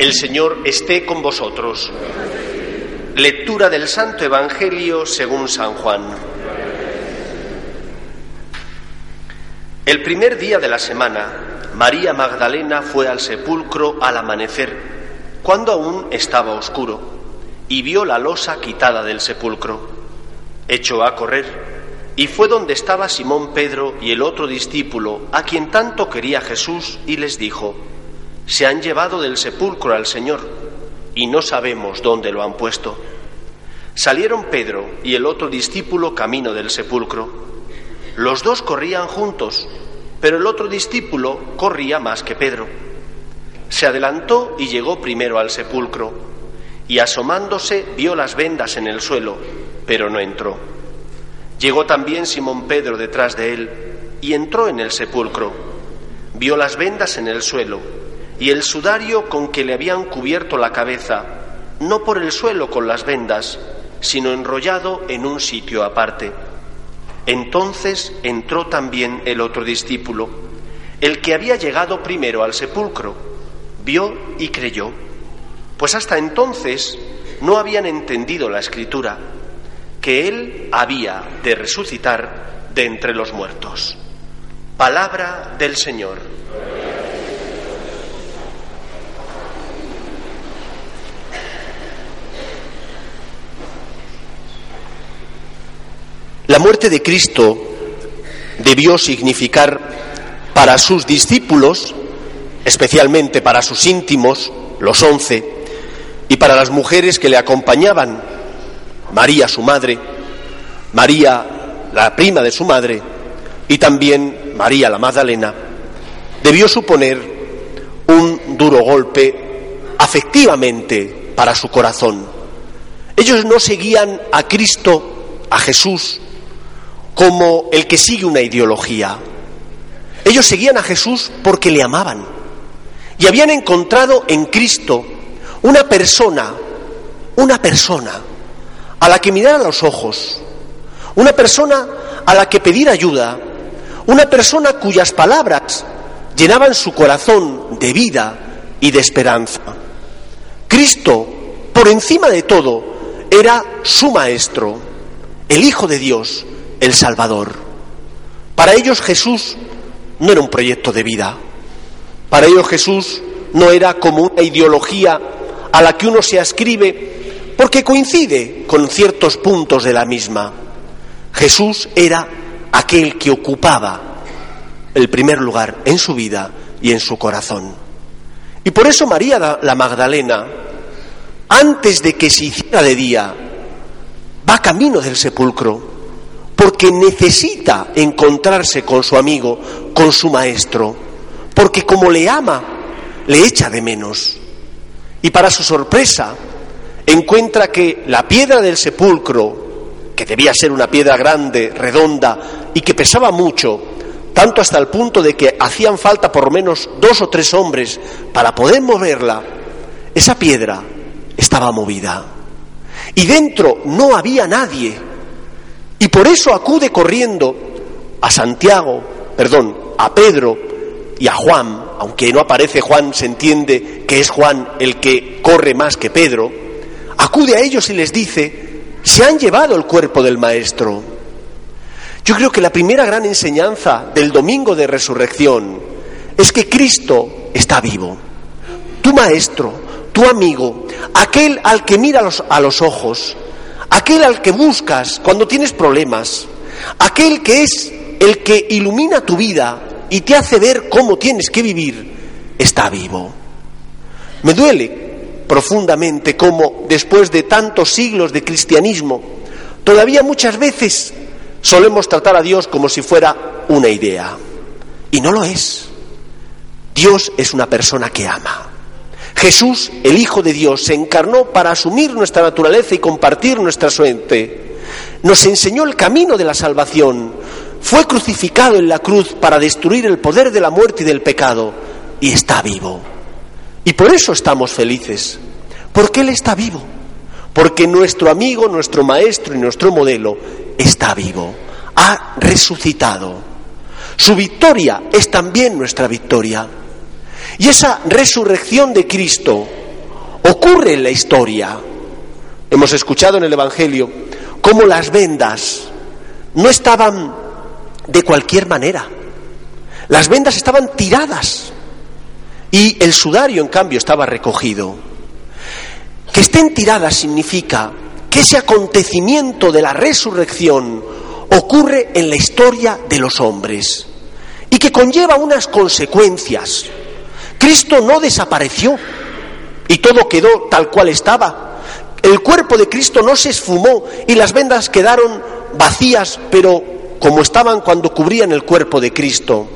El Señor esté con vosotros. Lectura del Santo Evangelio según San Juan. El primer día de la semana, María Magdalena fue al sepulcro al amanecer, cuando aún estaba oscuro, y vio la losa quitada del sepulcro. Echó a correr y fue donde estaba Simón Pedro y el otro discípulo, a quien tanto quería Jesús, y les dijo, Se han llevado del sepulcro al Señor, y no sabemos dónde lo han puesto. Salieron Pedro y el otro discípulo camino del sepulcro. Los dos corrían juntos, pero el otro discípulo corría más que Pedro. Se adelantó y llegó primero al sepulcro, y asomándose vio las vendas en el suelo, pero no entró. Llegó también Simón Pedro detrás de él, y entró en el sepulcro. Vio las vendas en el suelo, y el sudario con que le habían cubierto la cabeza, no por el suelo con las vendas, sino enrollado en un sitio aparte. Entonces entró también el otro discípulo, el que había llegado primero al sepulcro, vio y creyó, pues hasta entonces no habían entendido la escritura, que él había de resucitar de entre los muertos. Palabra del Señor. La muerte de Cristo debió significar para sus discípulos, especialmente para sus íntimos, los once, y para las mujeres que le acompañaban, María su madre, María la prima de su madre y también María la Magdalena, debió suponer un duro golpe afectivamente para su corazón. Ellos no seguían a Cristo, a Jesús, como el que sigue una ideología. Ellos seguían a Jesús porque le amaban y habían encontrado en Cristo una persona, una persona a la que mirar a los ojos, una persona a la que pedir ayuda, una persona cuyas palabras llenaban su corazón de vida y de esperanza. Cristo, por encima de todo, era su Maestro, el Hijo de Dios, el Salvador. Para ellos Jesús no era un proyecto de vida. Para ellos Jesús no era como una ideología a la que uno se ascribe porque coincide con ciertos puntos de la misma. Jesús era aquel que ocupaba el primer lugar en su vida y en su corazón. Y por eso María la Magdalena, antes de que se hiciera de día, va camino del sepulcro porque necesita encontrarse con su amigo, con su maestro, porque como le ama, le echa de menos. Y para su sorpresa, encuentra que la piedra del sepulcro, que debía ser una piedra grande, redonda y que pesaba mucho, tanto hasta el punto de que hacían falta por lo menos dos o tres hombres para poder moverla, esa piedra estaba movida. Y dentro no había nadie. Y por eso acude corriendo a Santiago, perdón, a Pedro y a Juan, aunque no aparece Juan, se entiende que es Juan el que corre más que Pedro, acude a ellos y les dice, se han llevado el cuerpo del Maestro. Yo creo que la primera gran enseñanza del domingo de resurrección es que Cristo está vivo. Tu Maestro, tu amigo, aquel al que mira a los ojos, aquel al que buscas cuando tienes problemas, aquel que es el que ilumina tu vida y te hace ver cómo tienes que vivir, está vivo. Me duele profundamente cómo después de tantos siglos de cristianismo, todavía muchas veces solemos tratar a Dios como si fuera una idea. Y no lo es. Dios es una persona que ama. Jesús, el Hijo de Dios, se encarnó para asumir nuestra naturaleza y compartir nuestra suerte. Nos enseñó el camino de la salvación. Fue crucificado en la cruz para destruir el poder de la muerte y del pecado. Y está vivo. Y por eso estamos felices. Porque Él está vivo. Porque nuestro amigo, nuestro maestro y nuestro modelo está vivo. Ha resucitado. Su victoria es también nuestra victoria. Y esa resurrección de Cristo ocurre en la historia. Hemos escuchado en el Evangelio cómo las vendas no estaban de cualquier manera. Las vendas estaban tiradas y el sudario, en cambio, estaba recogido. Que estén tiradas significa que ese acontecimiento de la resurrección ocurre en la historia de los hombres y que conlleva unas consecuencias. Cristo no desapareció y todo quedó tal cual estaba. El cuerpo de Cristo no se esfumó y las vendas quedaron vacías, pero como estaban cuando cubrían el cuerpo de Cristo.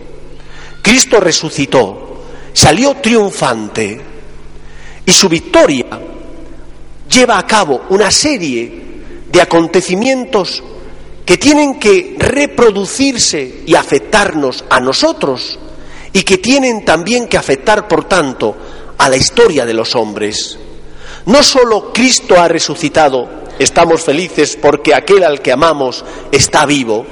Cristo resucitó, salió triunfante y su victoria lleva a cabo una serie de acontecimientos que tienen que reproducirse y afectarnos a nosotros y que tienen también que afectar, por tanto, a la historia de los hombres. No solo Cristo ha resucitado, estamos felices porque aquel al que amamos está vivo,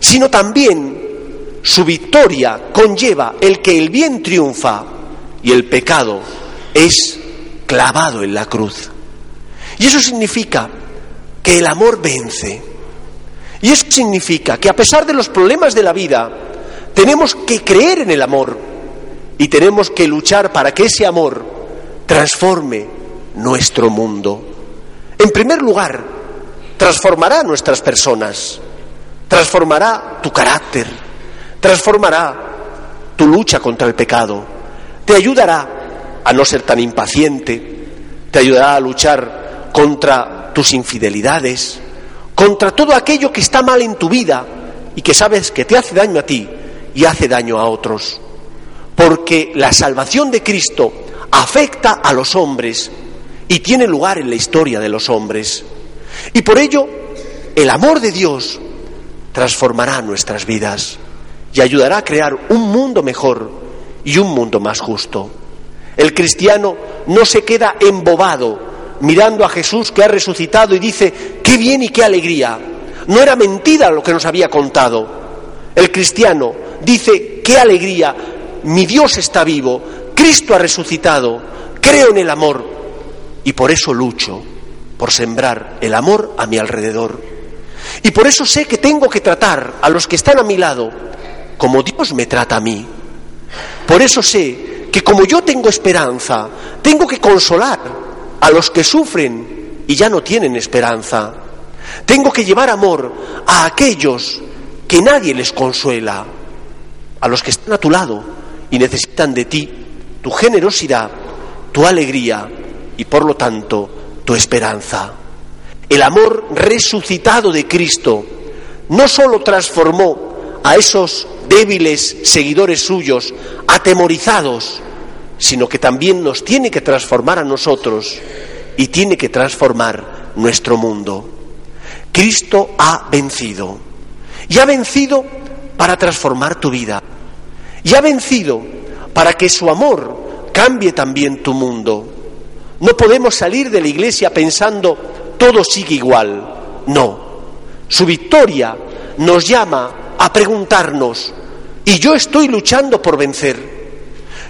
sino también su victoria conlleva el que el bien triunfa y el pecado es clavado en la cruz. Y eso significa que el amor vence. Y eso significa que a pesar de los problemas de la vida, tenemos que creer en el amor y tenemos que luchar para que ese amor transforme nuestro mundo. En primer lugar, transformará nuestras personas, transformará tu carácter, transformará tu lucha contra el pecado, te ayudará a no ser tan impaciente, te ayudará a luchar contra tus infidelidades, contra todo aquello que está mal en tu vida y que sabes que te hace daño a ti y hace daño a otros. Porque la salvación de Cristo afecta a los hombres y tiene lugar en la historia de los hombres. Y por ello, el amor de Dios transformará nuestras vidas y ayudará a crear un mundo mejor y un mundo más justo. El cristiano no se queda embobado mirando a Jesús que ha resucitado y dice, qué bien y qué alegría. No era mentira lo que nos había contado. El cristiano dice, qué alegría, mi Dios está vivo, Cristo ha resucitado, creo en el amor y por eso lucho, por sembrar el amor a mi alrededor. Y por eso sé que tengo que tratar a los que están a mi lado como Dios me trata a mí. Por eso sé que como yo tengo esperanza, tengo que consolar a los que sufren y ya no tienen esperanza. Tengo que llevar amor a aquellos que nadie les consuela, a los que están a tu lado y necesitan de ti tu generosidad, tu alegría y por lo tanto tu esperanza. El amor resucitado de Cristo no sólo transformó a esos débiles seguidores suyos, atemorizados, sino que también nos tiene que transformar a nosotros y tiene que transformar nuestro mundo. Cristo ha vencido y ha vencido para transformar tu vida y ha vencido para que su amor cambie también tu mundo. No podemos salir de la iglesia pensando todo sigue igual. No. Su victoria nos llama a preguntarnos, ¿y yo estoy luchando por vencer?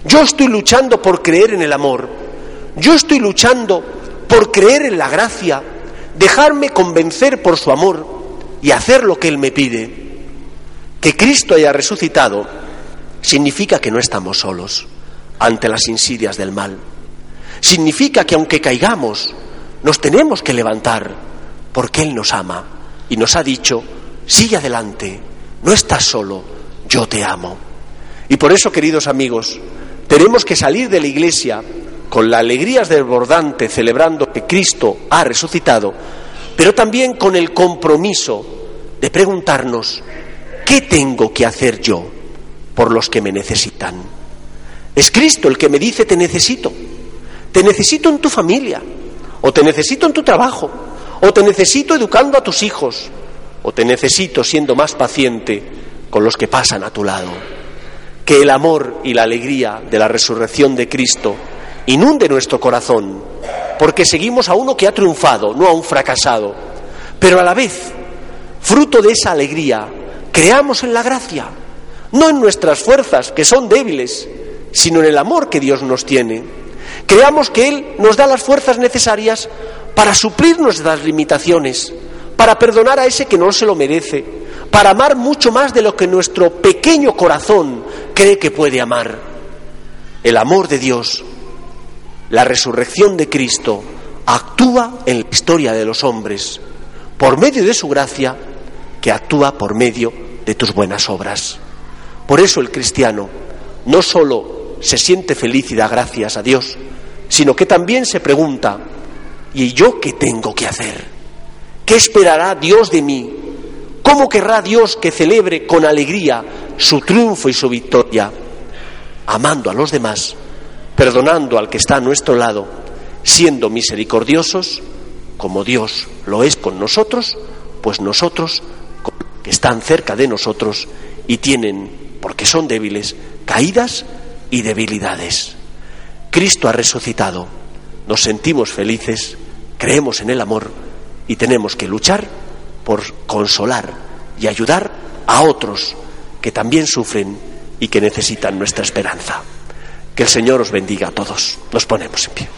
Yo estoy luchando por creer en el amor. Yo estoy luchando por creer en la gracia, dejarme convencer por su amor y hacer lo que Él me pide. Que Cristo haya resucitado significa que no estamos solos ante las insidias del mal. Significa que aunque caigamos, nos tenemos que levantar porque Él nos ama y nos ha dicho, sigue adelante, no estás solo, yo te amo. Y por eso, queridos amigos, tenemos que salir de la iglesia con la alegría desbordante celebrando que Cristo ha resucitado, pero también con el compromiso de preguntarnos, ¿qué tengo que hacer yo por los que me necesitan? Es Cristo el que me dice, te necesito, te necesito en tu familia, o te necesito en tu trabajo, o te necesito educando a tus hijos, o te necesito siendo más paciente con los que pasan a tu lado que el amor y la alegría de la resurrección de Cristo inunde nuestro corazón, porque seguimos a uno que ha triunfado, no a un fracasado, pero a la vez, fruto de esa alegría, creamos en la gracia, no en nuestras fuerzas, que son débiles, sino en el amor que Dios nos tiene. Creamos que Él nos da las fuerzas necesarias para suplir nuestras limitaciones, para perdonar a ese que no se lo merece, para amar mucho más de lo que nuestro pequeño corazón cree que puede amar. El amor de Dios, la resurrección de Cristo, actúa en la historia de los hombres por medio de su gracia, que actúa por medio de tus buenas obras. Por eso el cristiano no solo se siente feliz y da gracias a Dios, sino que también se pregunta, ¿y yo qué tengo que hacer? ¿Qué esperará Dios de mí? ¿Cómo querrá Dios que celebre con alegría su triunfo y su victoria? Amando a los demás, perdonando al que está a nuestro lado, siendo misericordiosos, como Dios lo es con nosotros, pues nosotros, están cerca de nosotros y tienen, porque son débiles, caídas y debilidades. Cristo ha resucitado, nos sentimos felices, creemos en el amor y tenemos que luchar por consolar y ayudar a otros que también sufren y que necesitan nuestra esperanza. Que el Señor os bendiga a todos. Nos ponemos en pie.